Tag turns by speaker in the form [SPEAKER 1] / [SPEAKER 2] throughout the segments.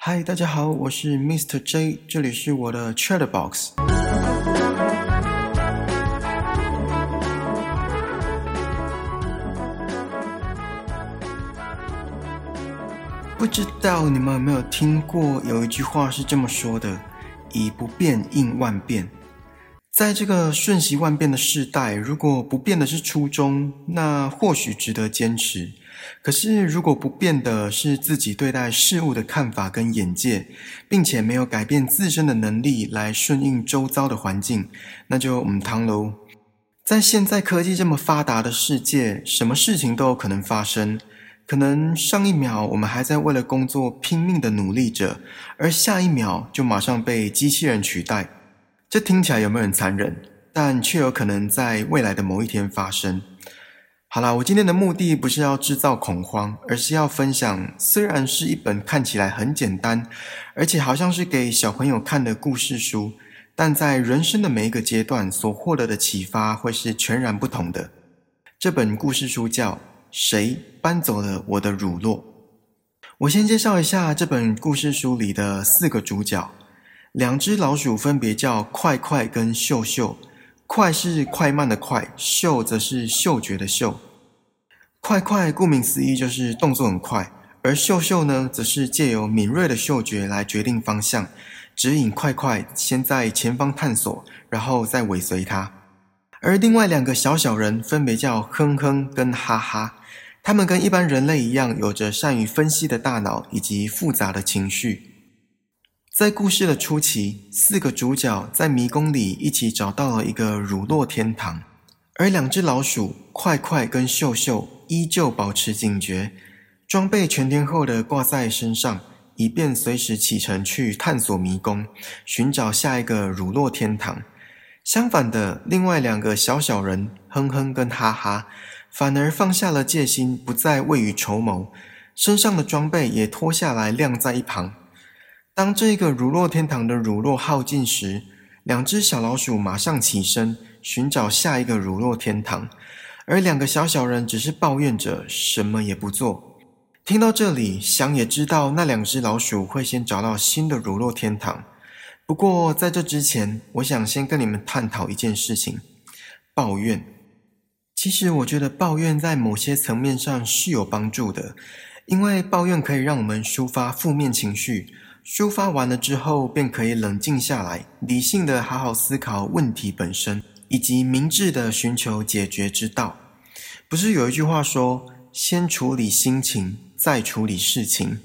[SPEAKER 1] 嗨，大家好，我是 Mr. J，这里是我的 Chat Box。不知道你们有没有听过有一句话是这么说的：“以不变应万变。”在这个瞬息万变的时代，如果不变的是初衷，那或许值得坚持。可是，如果不变的是自己对待事物的看法跟眼界，并且没有改变自身的能力来顺应周遭的环境，那就唔唐喽。在现在科技这么发达的世界，什么事情都有可能发生。可能上一秒我们还在为了工作拼命的努力着，而下一秒就马上被机器人取代。这听起来有没有很残忍？但却有可能在未来的某一天发生。好啦，我今天的目的不是要制造恐慌，而是要分享。虽然是一本看起来很简单，而且好像是给小朋友看的故事书，但在人生的每一个阶段所获得的启发会是全然不同的。这本故事书叫《谁搬走了我的乳酪》。我先介绍一下这本故事书里的四个主角，两只老鼠分别叫快快跟秀秀。快是快慢的快，嗅则是嗅觉的嗅。快快顾名思义就是动作很快，而嗅嗅呢，则是借由敏锐的嗅觉来决定方向，指引快快先在前方探索，然后再尾随它。而另外两个小小人分别叫哼哼跟哈哈，他们跟一般人类一样，有着善于分析的大脑以及复杂的情绪。在故事的初期，四个主角在迷宫里一起找到了一个乳酪天堂，而两只老鼠快快跟秀秀依旧保持警觉，装备全天候的挂在身上，以便随时启程去探索迷宫，寻找下一个乳酪天堂。相反的，另外两个小小人哼哼跟哈哈，反而放下了戒心，不再未雨绸缪，身上的装备也脱下来晾在一旁。当这个乳酪天堂的乳酪耗尽时，两只小老鼠马上起身寻找下一个乳酪天堂，而两个小小人只是抱怨着，什么也不做。听到这里，想也知道那两只老鼠会先找到新的乳酪天堂。不过在这之前，我想先跟你们探讨一件事情：抱怨。其实我觉得抱怨在某些层面上是有帮助的，因为抱怨可以让我们抒发负面情绪。抒发完了之后，便可以冷静下来，理性的好好思考问题本身，以及明智的寻求解决之道。不是有一句话说：“先处理心情，再处理事情。”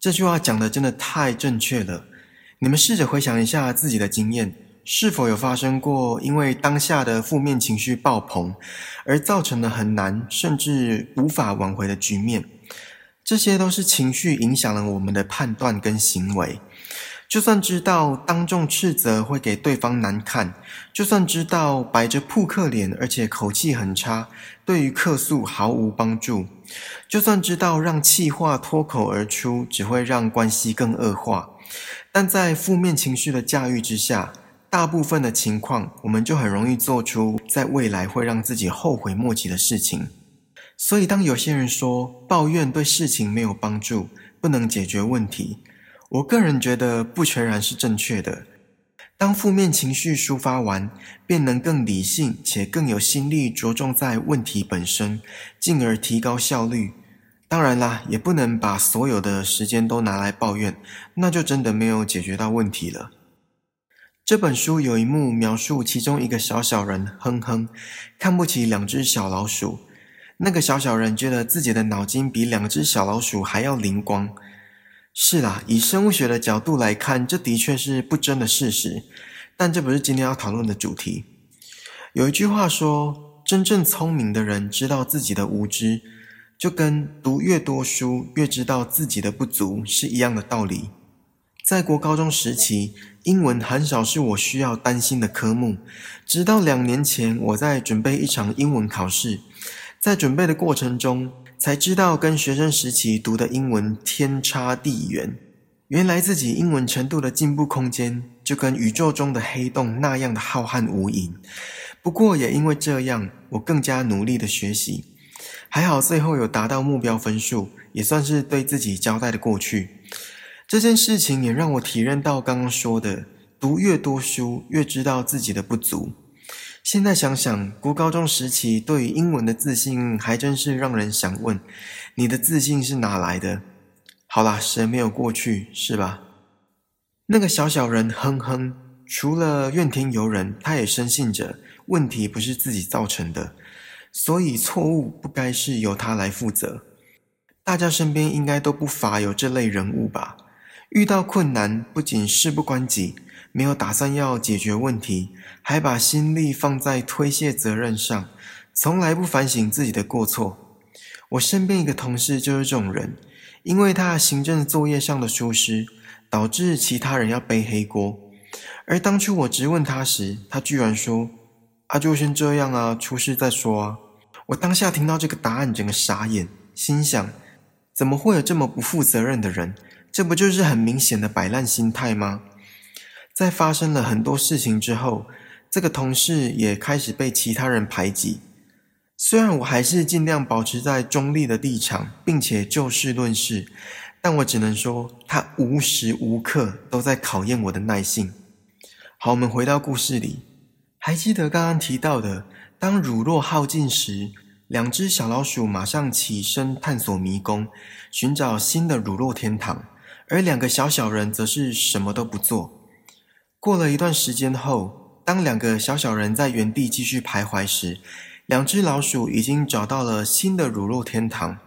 [SPEAKER 1] 这句话讲的真的太正确了。你们试着回想一下自己的经验，是否有发生过因为当下的负面情绪爆棚，而造成的很难甚至无法挽回的局面？这些都是情绪影响了我们的判断跟行为。就算知道当众斥责会给对方难看，就算知道摆着扑克脸而且口气很差，对于客诉毫无帮助，就算知道让气话脱口而出只会让关系更恶化，但在负面情绪的驾驭之下，大部分的情况我们就很容易做出在未来会让自己后悔莫及的事情。所以，当有些人说抱怨对事情没有帮助，不能解决问题，我个人觉得不全然是正确的。当负面情绪抒发完，便能更理性且更有心力着重在问题本身，进而提高效率。当然啦，也不能把所有的时间都拿来抱怨，那就真的没有解决到问题了。这本书有一幕描述，其中一个小小人哼哼看不起两只小老鼠。那个小小人觉得自己的脑筋比两只小老鼠还要灵光。是啦，以生物学的角度来看，这的确是不争的事实。但这不是今天要讨论的主题。有一句话说：“真正聪明的人知道自己的无知，就跟读越多书越知道自己的不足是一样的道理。”在国高中时期，英文很少是我需要担心的科目，直到两年前，我在准备一场英文考试。在准备的过程中，才知道跟学生时期读的英文天差地远。原来自己英文程度的进步空间，就跟宇宙中的黑洞那样的浩瀚无垠。不过也因为这样，我更加努力的学习。还好最后有达到目标分数，也算是对自己交代的过去。这件事情也让我体认到刚刚说的，读越多书，越知道自己的不足。现在想想，国高中时期对于英文的自信，还真是让人想问：你的自信是哪来的？好啦，谁没有过去，是吧？那个小小人哼哼，除了怨天尤人，他也深信着问题不是自己造成的，所以错误不该是由他来负责。大家身边应该都不乏有这类人物吧？遇到困难，不仅事不关己。没有打算要解决问题，还把心力放在推卸责任上，从来不反省自己的过错。我身边一个同事就是这种人，因为他行政作业上的疏失，导致其他人要背黑锅。而当初我质问他时，他居然说：“啊，就先这样啊，出事再说啊。”我当下听到这个答案，整个傻眼，心想：怎么会有这么不负责任的人？这不就是很明显的摆烂心态吗？在发生了很多事情之后，这个同事也开始被其他人排挤。虽然我还是尽量保持在中立的立场，并且就事论事，但我只能说，他无时无刻都在考验我的耐性。好，我们回到故事里，还记得刚刚提到的，当乳酪耗尽时，两只小老鼠马上起身探索迷宫，寻找新的乳酪天堂，而两个小小人则是什么都不做。过了一段时间后，当两个小小人在原地继续徘徊时，两只老鼠已经找到了新的乳酪天堂。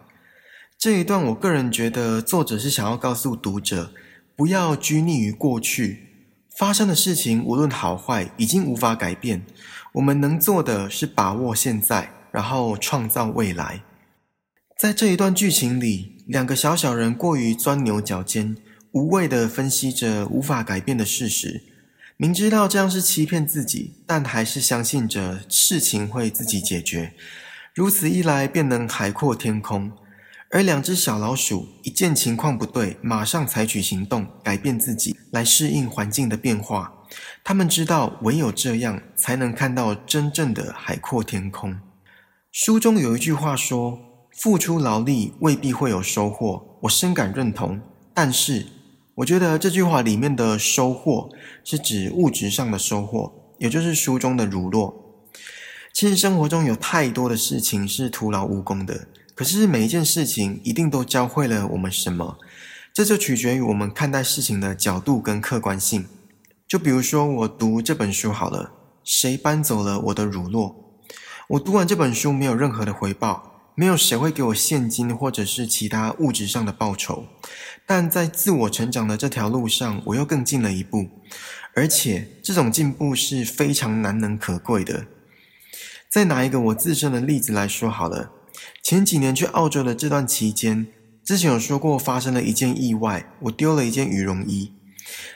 [SPEAKER 1] 这一段，我个人觉得作者是想要告诉读者，不要拘泥于过去发生的事情，无论好坏，已经无法改变。我们能做的是把握现在，然后创造未来。在这一段剧情里，两个小小人过于钻牛角尖，无谓的分析着无法改变的事实。明知道这样是欺骗自己，但还是相信着事情会自己解决。如此一来，便能海阔天空。而两只小老鼠一见情况不对，马上采取行动，改变自己，来适应环境的变化。他们知道，唯有这样，才能看到真正的海阔天空。书中有一句话说：“付出劳力未必会有收获。”我深感认同，但是。我觉得这句话里面的收获是指物质上的收获，也就是书中的乳酪。其实生活中有太多的事情是徒劳无功的，可是每一件事情一定都教会了我们什么，这就取决于我们看待事情的角度跟客观性。就比如说我读这本书好了，谁搬走了我的乳酪？我读完这本书没有任何的回报。没有谁会给我现金或者是其他物质上的报酬，但在自我成长的这条路上，我又更进了一步，而且这种进步是非常难能可贵的。再拿一个我自身的例子来说好了，前几年去澳洲的这段期间，之前有说过发生了一件意外，我丢了一件羽绒衣。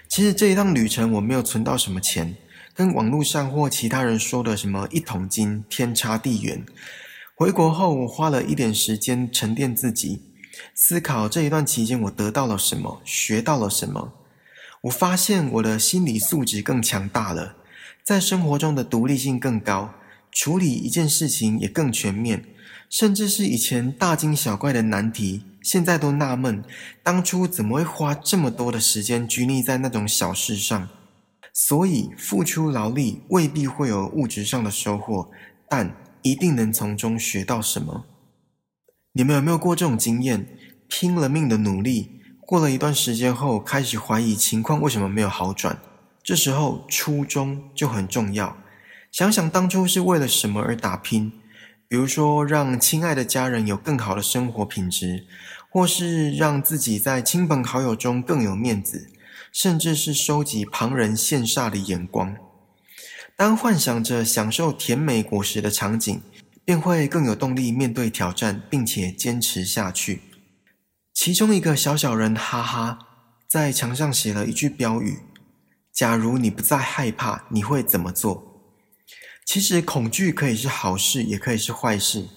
[SPEAKER 1] 其实这一趟旅程我没有存到什么钱，跟网络上或其他人说的什么一桶金天差地远。回国后，我花了一点时间沉淀自己，思考这一段期间我得到了什么，学到了什么。我发现我的心理素质更强大了，在生活中的独立性更高，处理一件事情也更全面，甚至是以前大惊小怪的难题，现在都纳闷，当初怎么会花这么多的时间拘泥在那种小事上。所以，付出劳力未必会有物质上的收获，但。一定能从中学到什么？你们有没有过这种经验？拼了命的努力，过了一段时间后，开始怀疑情况为什么没有好转？这时候初衷就很重要。想想当初是为了什么而打拼？比如说，让亲爱的家人有更好的生活品质，或是让自己在亲朋好友中更有面子，甚至是收集旁人羡煞的眼光。当幻想着享受甜美果实的场景，便会更有动力面对挑战，并且坚持下去。其中一个小小人哈哈在墙上写了一句标语：“假如你不再害怕，你会怎么做？”其实恐惧可以是好事，也可以是坏事。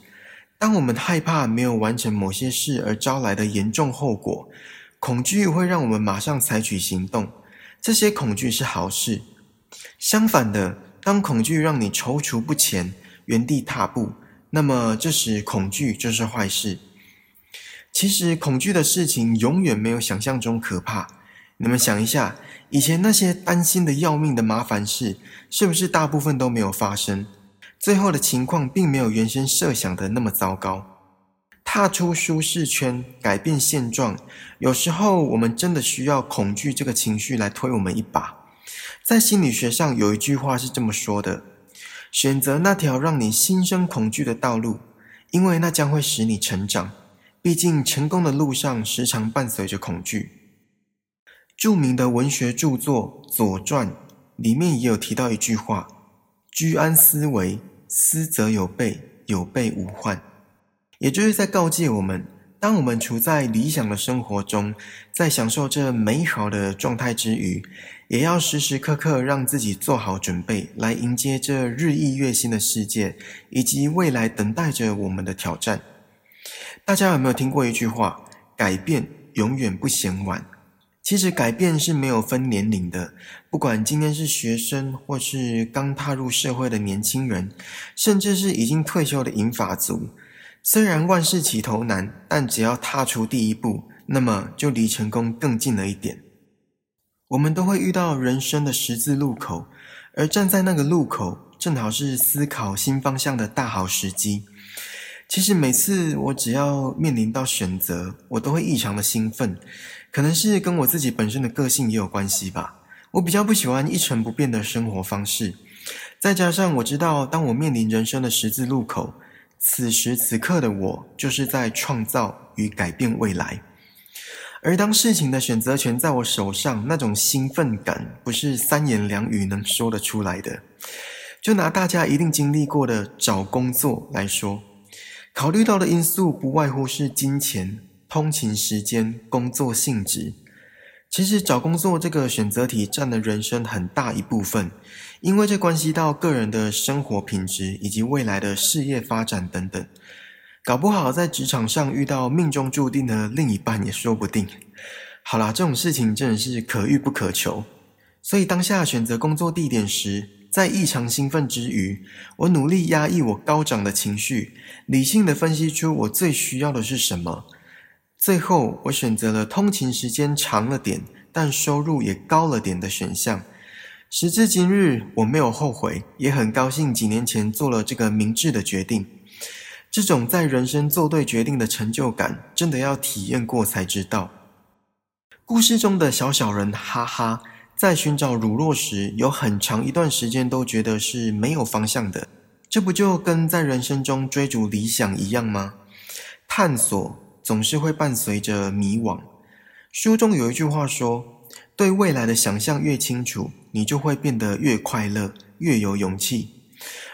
[SPEAKER 1] 当我们害怕没有完成某些事而招来的严重后果，恐惧会让我们马上采取行动。这些恐惧是好事。相反的。当恐惧让你踌躇不前、原地踏步，那么这时恐惧就是坏事。其实恐惧的事情永远没有想象中可怕，你们想一下，以前那些担心的要命的麻烦事，是不是大部分都没有发生？最后的情况并没有原先设想的那么糟糕。踏出舒适圈，改变现状，有时候我们真的需要恐惧这个情绪来推我们一把。在心理学上有一句话是这么说的：选择那条让你心生恐惧的道路，因为那将会使你成长。毕竟，成功的路上时常伴随着恐惧。著名的文学著作《左传》里面也有提到一句话。居安思危，思则有备，有备无患。也就是在告诫我们，当我们处在理想的生活中，在享受这美好的状态之余，也要时时刻刻让自己做好准备，来迎接这日益越新的世界，以及未来等待着我们的挑战。大家有没有听过一句话：改变永远不嫌晚？其实改变是没有分年龄的，不管今天是学生，或是刚踏入社会的年轻人，甚至是已经退休的银发族。虽然万事起头难，但只要踏出第一步，那么就离成功更近了一点。我们都会遇到人生的十字路口，而站在那个路口，正好是思考新方向的大好时机。其实每次我只要面临到选择，我都会异常的兴奋。可能是跟我自己本身的个性也有关系吧。我比较不喜欢一成不变的生活方式，再加上我知道，当我面临人生的十字路口，此时此刻的我就是在创造与改变未来。而当事情的选择权在我手上，那种兴奋感不是三言两语能说得出来的。就拿大家一定经历过的找工作来说。考虑到的因素不外乎是金钱、通勤时间、工作性质。其实找工作这个选择题占了人生很大一部分，因为这关系到个人的生活品质以及未来的事业发展等等。搞不好在职场上遇到命中注定的另一半也说不定。好啦，这种事情真的是可遇不可求。所以当下选择工作地点时，在异常兴奋之余，我努力压抑我高涨的情绪，理性的分析出我最需要的是什么。最后，我选择了通勤时间长了点，但收入也高了点的选项。时至今日，我没有后悔，也很高兴几年前做了这个明智的决定。这种在人生做对决定的成就感，真的要体验过才知道。故事中的小小人，哈哈。在寻找乳酪时，有很长一段时间都觉得是没有方向的，这不就跟在人生中追逐理想一样吗？探索总是会伴随着迷惘。书中有一句话说：“对未来的想象越清楚，你就会变得越快乐，越有勇气。”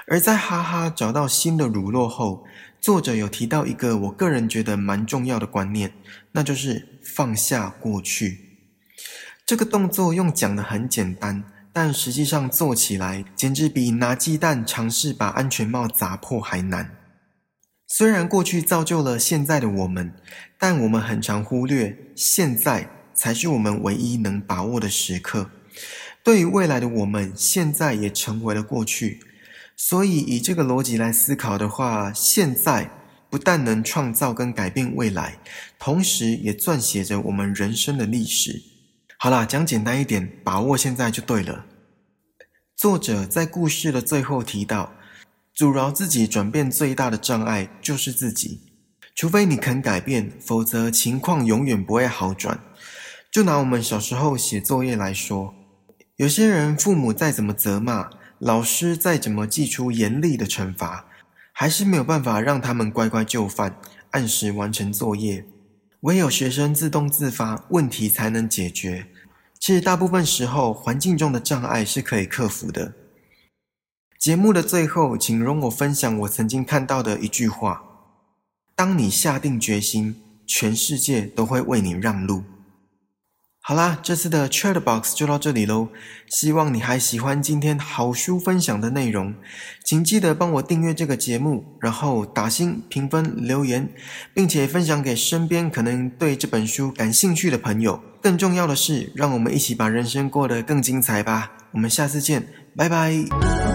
[SPEAKER 1] 而在哈哈找到新的乳酪后，作者有提到一个我个人觉得蛮重要的观念，那就是放下过去。这个动作用讲的很简单，但实际上做起来简直比拿鸡蛋尝试把安全帽砸破还难。虽然过去造就了现在的我们，但我们很常忽略，现在才是我们唯一能把握的时刻。对于未来的我们，现在也成为了过去。所以以这个逻辑来思考的话，现在不但能创造跟改变未来，同时也撰写着我们人生的历史。好啦，讲简单一点，把握现在就对了。作者在故事的最后提到，阻挠自己转变最大的障碍就是自己。除非你肯改变，否则情况永远不会好转。就拿我们小时候写作业来说，有些人父母再怎么责骂，老师再怎么寄出严厉的惩罚，还是没有办法让他们乖乖就范，按时完成作业。唯有学生自动自发，问题才能解决。其实大部分时候，环境中的障碍是可以克服的。节目的最后，请容我分享我曾经看到的一句话：当你下定决心，全世界都会为你让路。好啦，这次的 Chat Box 就到这里喽。希望你还喜欢今天好书分享的内容，请记得帮我订阅这个节目，然后打星评分留言，并且分享给身边可能对这本书感兴趣的朋友。更重要的是，让我们一起把人生过得更精彩吧。我们下次见，拜拜。